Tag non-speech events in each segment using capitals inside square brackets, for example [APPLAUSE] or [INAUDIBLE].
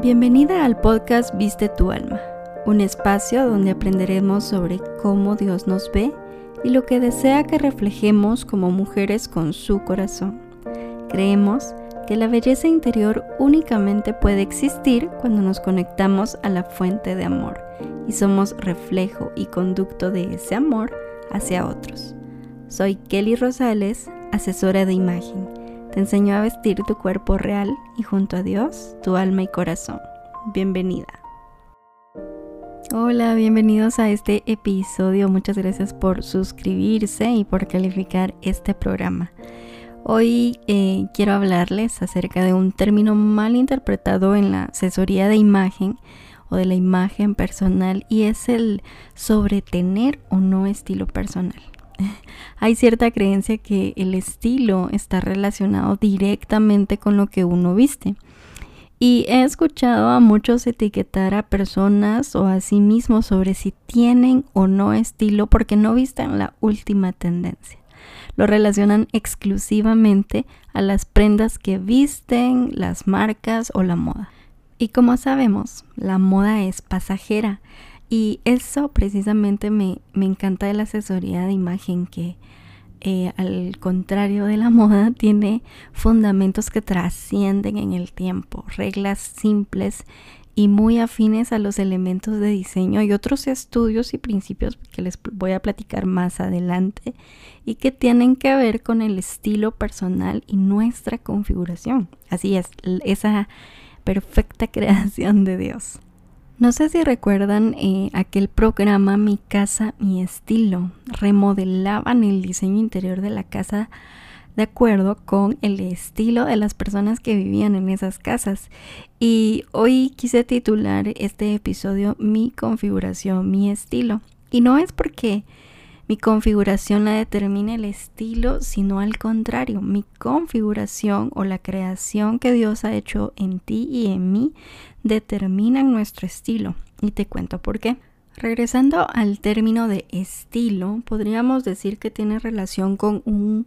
Bienvenida al podcast Viste tu alma, un espacio donde aprenderemos sobre cómo Dios nos ve y lo que desea que reflejemos como mujeres con su corazón. Creemos que la belleza interior únicamente puede existir cuando nos conectamos a la fuente de amor y somos reflejo y conducto de ese amor hacia otros. Soy Kelly Rosales, asesora de imagen te enseño a vestir tu cuerpo real y junto a Dios, tu alma y corazón. Bienvenida. Hola, bienvenidos a este episodio. Muchas gracias por suscribirse y por calificar este programa. Hoy eh, quiero hablarles acerca de un término mal interpretado en la asesoría de imagen o de la imagen personal y es el sobre tener o no estilo personal. [LAUGHS] hay cierta creencia que el estilo está relacionado directamente con lo que uno viste. Y he escuchado a muchos etiquetar a personas o a sí mismos sobre si tienen o no estilo porque no visten la última tendencia. Lo relacionan exclusivamente a las prendas que visten, las marcas o la moda. Y como sabemos, la moda es pasajera y eso precisamente me, encanta de la asesoría de imagen que eh, al contrario de la [LAUGHS] moda tiene fundamentos que trascienden en el tiempo, reglas simples y muy afines a los elementos de diseño y otros estudios y principios que les voy a platicar más adelante y que tienen que ver con el estilo personal y nuestra configuración. Así es, esa perfecta [LAUGHS] creación de Dios. No sé si recuerdan eh, aquel programa Mi casa, mi estilo. Remodelaban el diseño interior de la casa de acuerdo con el estilo de las personas que vivían en esas casas. Y hoy quise titular este episodio Mi configuración, mi estilo. Y no es porque mi configuración la determina el estilo, sino al contrario, mi configuración o la creación que Dios ha hecho en ti y en mí determinan nuestro estilo. Y te cuento por qué. Regresando al término de estilo, podríamos decir que tiene relación con un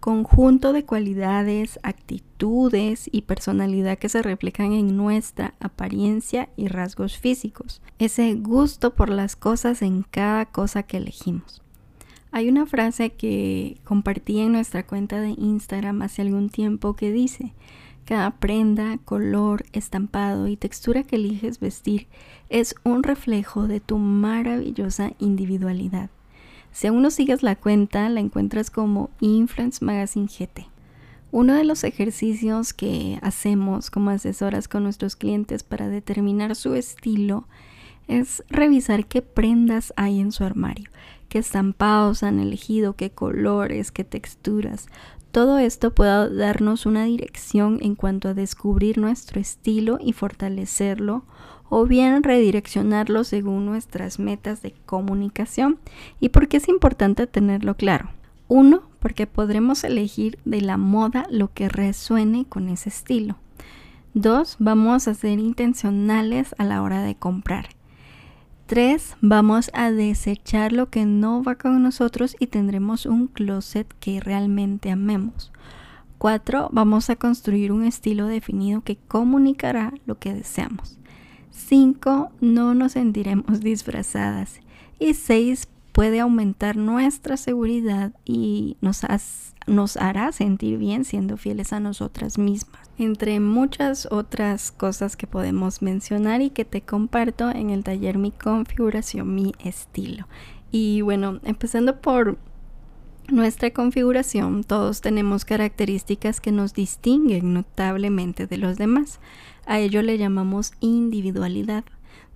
conjunto de cualidades, actitudes y personalidad que se reflejan en nuestra apariencia y rasgos físicos. Ese gusto por las cosas en cada cosa que elegimos. Hay una frase que compartí en nuestra cuenta de Instagram hace algún tiempo que dice, cada prenda, color, estampado y textura que eliges vestir es un reflejo de tu maravillosa individualidad. Si aún no sigues la cuenta, la encuentras como Influence Magazine GT. Uno de los ejercicios que hacemos como asesoras con nuestros clientes para determinar su estilo es revisar qué prendas hay en su armario, qué estampados han elegido, qué colores, qué texturas. Todo esto puede darnos una dirección en cuanto a descubrir nuestro estilo y fortalecerlo o bien redireccionarlo según nuestras metas de comunicación. ¿Y por qué es importante tenerlo claro? Uno, porque podremos elegir de la moda lo que resuene con ese estilo. Dos, vamos a ser intencionales a la hora de comprar. 3. Vamos a desechar lo que no va con nosotros y tendremos un closet que realmente amemos. 4. Vamos a construir un estilo definido que comunicará lo que deseamos. 5. No nos sentiremos disfrazadas. Y 6 puede aumentar nuestra seguridad y nos, hará sentir bien siendo fieles a nosotras mismas. Entre muchas otras cosas que podemos mencionar y que te comparto en el taller Mi configuración, mi estilo. Y bueno, empezando por nuestra configuración, todos tenemos características que nos distinguen notablemente de los demás. A ello le llamamos individualidad.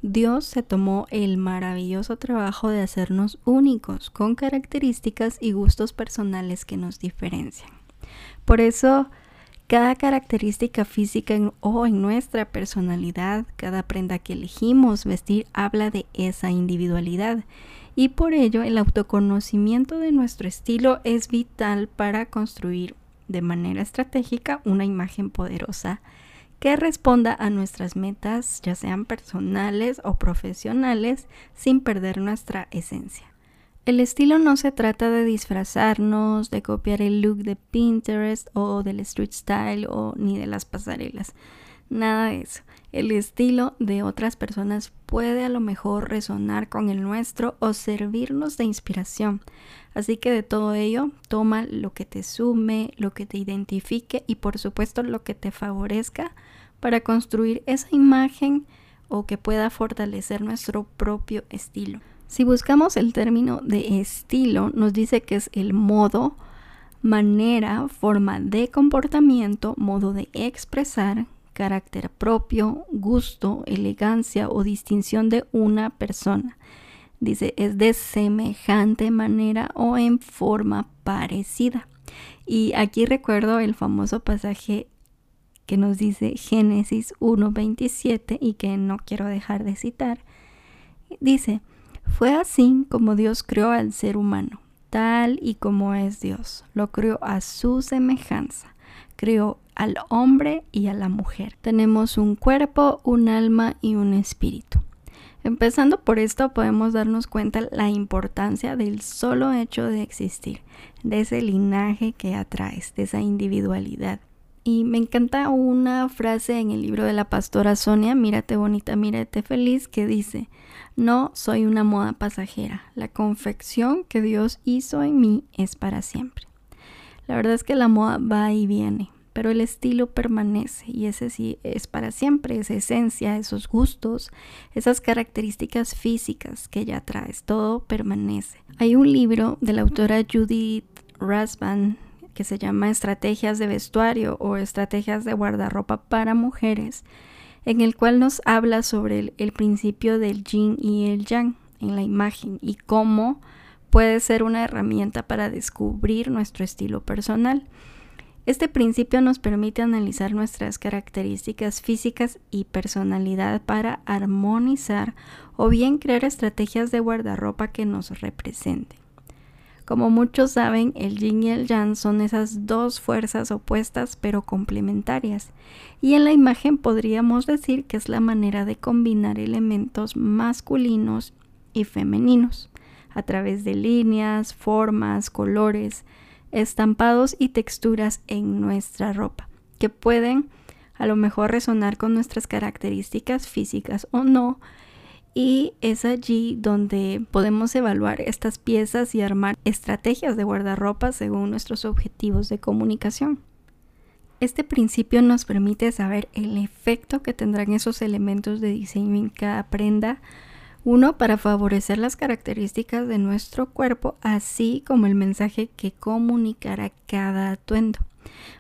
Dios se tomó el maravilloso trabajo de hacernos únicos, con características y gustos personales que nos diferencian. Por eso, cada característica física o en nuestra personalidad, cada prenda que elegimos vestir habla de esa individualidad. Y por ello el autoconocimiento de nuestro estilo es vital para construir de manera estratégica una imagen poderosa que responda a nuestras metas, ya sean personales o profesionales, sin perder nuestra esencia. El estilo no se trata de disfrazarnos, de copiar el look de Pinterest o del street style o ni de las pasarelas. Nada de eso. El estilo de otras personas puede a lo mejor resonar con el nuestro o servirnos de inspiración. Así que de todo ello, toma lo que te sume, lo que te identifique y por supuesto lo que te favorezca para construir esa imagen o que pueda fortalecer nuestro propio estilo. Si buscamos el término de estilo, nos dice que es el modo, manera, forma de comportamiento, modo de expresar, carácter propio, gusto, elegancia o distinción de una persona. Dice, es de semejante manera o en forma parecida. Y aquí recuerdo el famoso pasaje que nos dice Génesis 1.27 y que no quiero dejar de citar. Dice, fue así como Dios creó al ser humano, tal y como es Dios. Lo creó a su semejanza. Creó al hombre y a la mujer. Tenemos un cuerpo, un alma y un espíritu. Empezando por esto podemos darnos cuenta la importancia del solo hecho de existir, de ese linaje que atraes, de esa individualidad. Y me encanta una frase en el libro de la pastora Sonia, Mírate bonita, mírate feliz, que dice, no soy una moda pasajera, la confección que Dios hizo en mí es para siempre. La verdad es que la moda va y viene, pero el estilo permanece y ese sí es para siempre, esa esencia, esos gustos, esas características físicas que ya traes, todo permanece. Hay un libro de la autora Judith Rasban que se llama Estrategias de vestuario o Estrategias de guardarropa para mujeres, en el cual nos habla sobre el, principio del yin y el yang en la imagen y cómo puede ser una herramienta para descubrir nuestro estilo personal. Este principio nos permite analizar nuestras características físicas y personalidad para armonizar o bien crear estrategias de guardarropa que nos representen. Como muchos saben, el yin y el yang son esas dos fuerzas opuestas pero complementarias, y en la imagen podríamos decir que es la manera de combinar elementos masculinos y femeninos a través de líneas, formas, colores, estampados y texturas en nuestra ropa, que pueden a lo mejor resonar con nuestras características físicas o no. Y es allí donde podemos evaluar estas piezas y armar estrategias de guardarropa según nuestros objetivos de comunicación. Este principio nos permite saber el efecto que tendrán esos elementos de diseño en cada prenda uno, para favorecer las características de nuestro cuerpo, así como el mensaje que comunicará cada atuendo.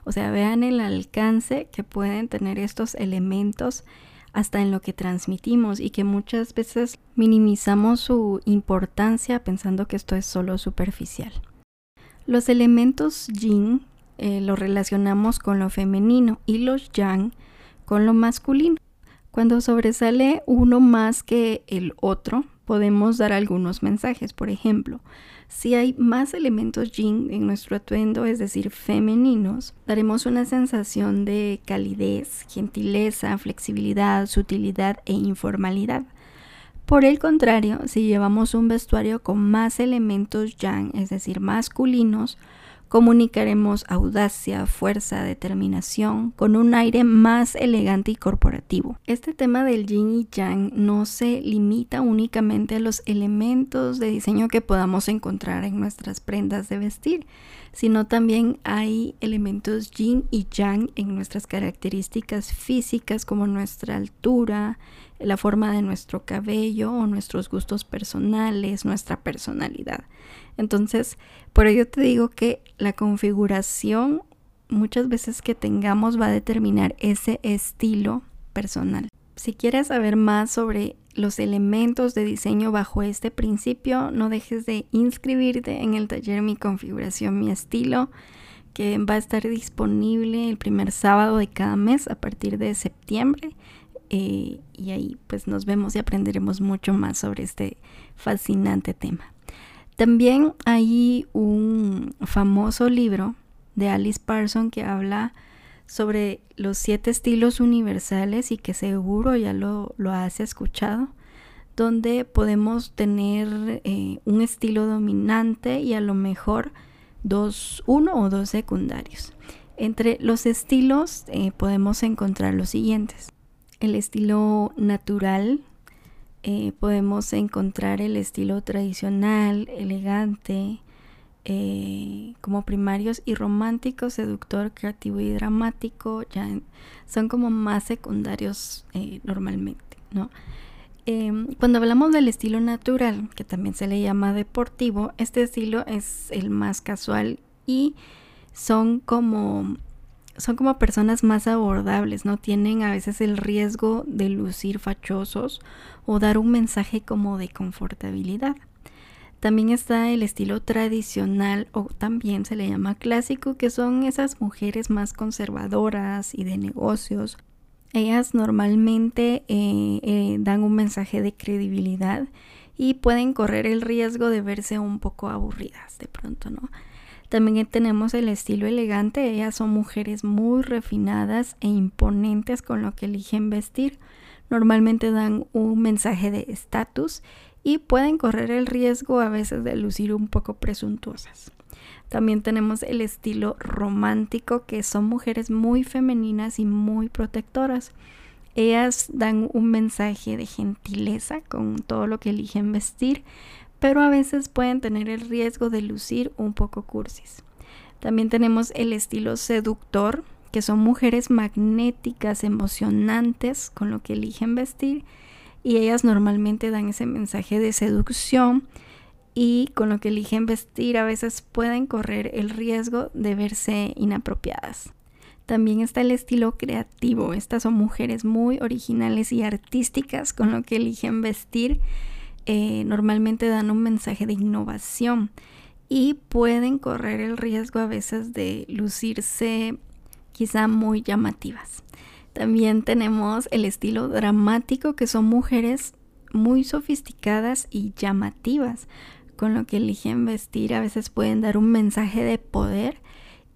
O sea, vean el alcance que pueden tener estos elementos hasta en lo que transmitimos y que muchas veces minimizamos su importancia pensando que esto es solo superficial. Los elementos yin eh, los relacionamos con lo femenino y los yang con lo masculino. Cuando sobresale uno más que el otro, podemos dar algunos mensajes. Por ejemplo, si hay más elementos yin en nuestro atuendo, es decir, femeninos, daremos una sensación de calidez, gentileza, flexibilidad, sutilidad e informalidad. Por el contrario, si llevamos un vestuario con más elementos yang, es decir, masculinos, comunicaremos audacia, fuerza, determinación, con un aire más elegante y corporativo. Este tema del yin y yang no se limita únicamente a los elementos de diseño que podamos encontrar en nuestras prendas de vestir, sino también hay elementos yin y yang en nuestras características físicas como nuestra altura, la forma de nuestro cabello o nuestros gustos personales, nuestra personalidad. Entonces, por ello te digo que la configuración muchas veces que tengamos va a determinar ese estilo personal. Si quieres saber más sobre los elementos de diseño bajo este principio, no dejes de inscribirte en el taller Mi configuración, mi estilo, que va a estar disponible el primer sábado de cada mes a partir de septiembre. Eh, y ahí pues nos vemos y aprenderemos mucho más sobre este fascinante tema. También hay un famoso libro de Alice Parson que habla sobre los siete estilos universales y que seguro ya lo, has escuchado, donde podemos tener eh, un estilo dominante y a lo mejor dos, uno o dos secundarios. Entre los estilos eh, podemos encontrar los siguientes. El estilo natural, eh, podemos encontrar el estilo tradicional, elegante, eh, como primarios y romántico, seductor, creativo y dramático, ya son como más secundarios normalmente, ¿no? Em, cuando hablamos del estilo natural, que también se le llama deportivo, este estilo es el más casual y son como son como personas más abordables, no tienen a veces el riesgo de lucir fachosos o dar un mensaje como de confortabilidad. También está el estilo tradicional o también se le llama clásico, que son esas mujeres más conservadoras y de negocios ellas normalmente eh, eh, dan un mensaje de credibilidad y pueden correr el riesgo de verse un poco aburridas de pronto, ¿no? También tenemos el estilo elegante, ellas son mujeres muy refinadas e imponentes con lo que eligen vestir. Normalmente dan un mensaje de estatus y pueden correr el riesgo a veces de lucir un poco presuntuosas. También tenemos el estilo romántico, que son mujeres muy femeninas y muy protectoras. Ellas dan un mensaje de gentileza con todo lo que eligen vestir, pero a veces pueden tener el riesgo de lucir un poco cursis. También tenemos el estilo seductor, que son mujeres magnéticas, emocionantes con lo que eligen vestir y ellas normalmente dan ese mensaje de seducción y con lo que eligen vestir a veces pueden correr el riesgo de verse inapropiadas. También está el estilo creativo. Estas son mujeres muy originales y artísticas con lo que eligen vestir. Eh, normalmente dan un mensaje de innovación y pueden correr el riesgo a veces de lucirse quizá muy llamativas. También tenemos el estilo dramático que son mujeres muy sofisticadas y llamativas con lo que eligen vestir a veces pueden dar un mensaje de poder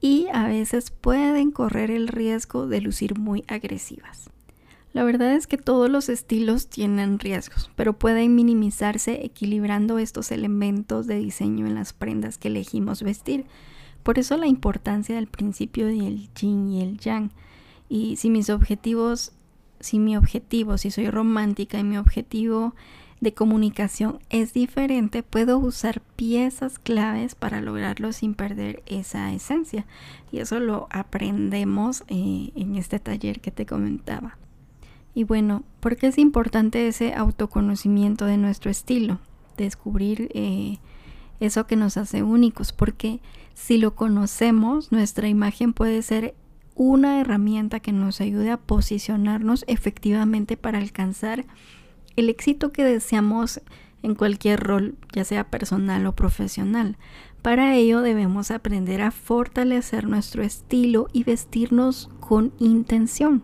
y a veces pueden correr el riesgo de lucir muy agresivas. La verdad es que todos los estilos tienen riesgos, pero pueden minimizarse equilibrando estos elementos de diseño en las prendas que elegimos vestir. Por eso la importancia del principio del yin y el yang. Y si mis objetivos, si mi objetivo, si soy romántica y mi objetivo de comunicación es diferente, puedo usar piezas claves para lograrlo sin perder esa esencia. Y eso lo aprendemos eh, en este taller que te comentaba. Y bueno, ¿por qué es importante ese autoconocimiento de nuestro estilo? Descubrir eh, eso que nos hace únicos, porque si lo conocemos, nuestra imagen puede ser una herramienta que nos ayude a posicionarnos efectivamente para alcanzar el éxito que deseamos en cualquier rol, ya sea personal o profesional. Para ello debemos aprender a fortalecer nuestro estilo y vestirnos con intención.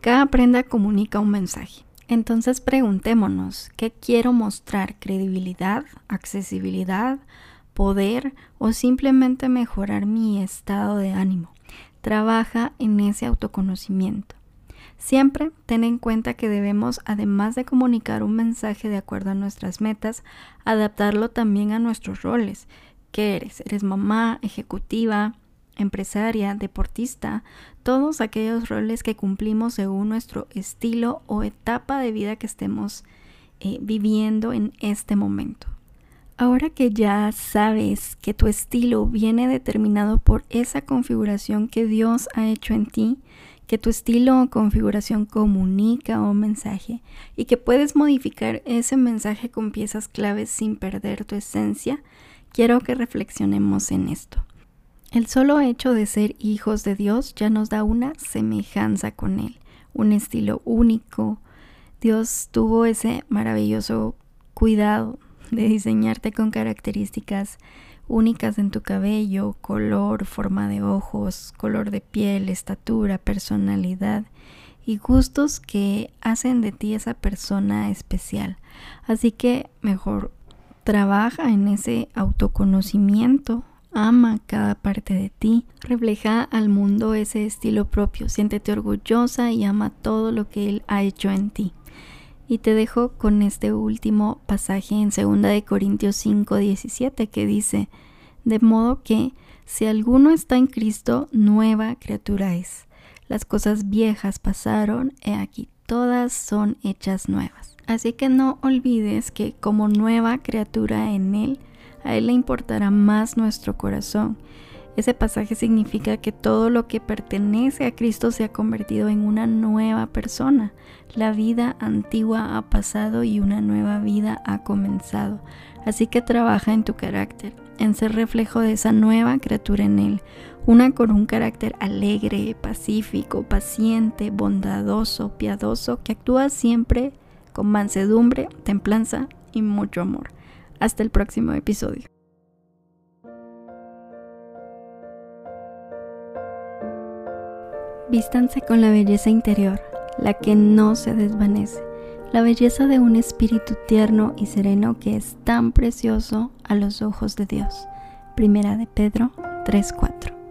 Cada prenda comunica un mensaje. Entonces preguntémonos, ¿qué quiero mostrar? ¿Credibilidad? ¿Accesibilidad? ¿Poder? ¿O simplemente mejorar mi estado de ánimo? Trabaja en ese autoconocimiento. Siempre ten en cuenta que debemos, además de comunicar un mensaje de acuerdo a nuestras metas, adaptarlo también a nuestros roles. ¿Qué eres? ¿Eres mamá, ejecutiva, empresaria, deportista? Todos aquellos roles que cumplimos según nuestro estilo o etapa de vida que estemos eh, viviendo en este momento. Ahora que ya sabes que tu estilo viene determinado por esa configuración que Dios ha hecho en ti, que tu estilo o configuración comunica un mensaje y que puedes modificar ese mensaje con piezas claves sin perder tu esencia, quiero que reflexionemos en esto. El solo hecho de ser hijos de Dios ya nos da una semejanza con Él, un estilo único. Dios tuvo ese maravilloso cuidado de diseñarte con características únicas en tu cabello, color, forma de ojos, color de piel, estatura, personalidad y gustos que hacen de ti esa persona especial. Así que mejor trabaja en ese autoconocimiento, ama cada parte de ti, refleja al mundo ese estilo propio, siéntete orgullosa y ama todo lo que Él ha hecho en ti. Y te dejo con este último pasaje en 2 de Corintios 5, 17 que dice, de modo que Si alguno está en Cristo, nueva criatura es. Las cosas viejas pasaron, he aquí, todas son hechas nuevas. Así que no olvides que como nueva criatura en Él, a Él le importará más nuestro corazón. Ese pasaje significa que todo lo que pertenece a Cristo se ha convertido en una nueva persona. La vida antigua ha pasado y una nueva vida ha comenzado. Así que trabaja en tu carácter, en ser reflejo de esa nueva criatura en Él, una con un carácter alegre, pacífico, paciente, bondadoso, piadoso, que actúa siempre con mansedumbre, templanza y mucho amor. Hasta el próximo episodio. Vístanse con la belleza interior, la que no se desvanece, la belleza de un espíritu tierno y sereno que es tan precioso a los ojos de Dios. Primera de Pedro 3:4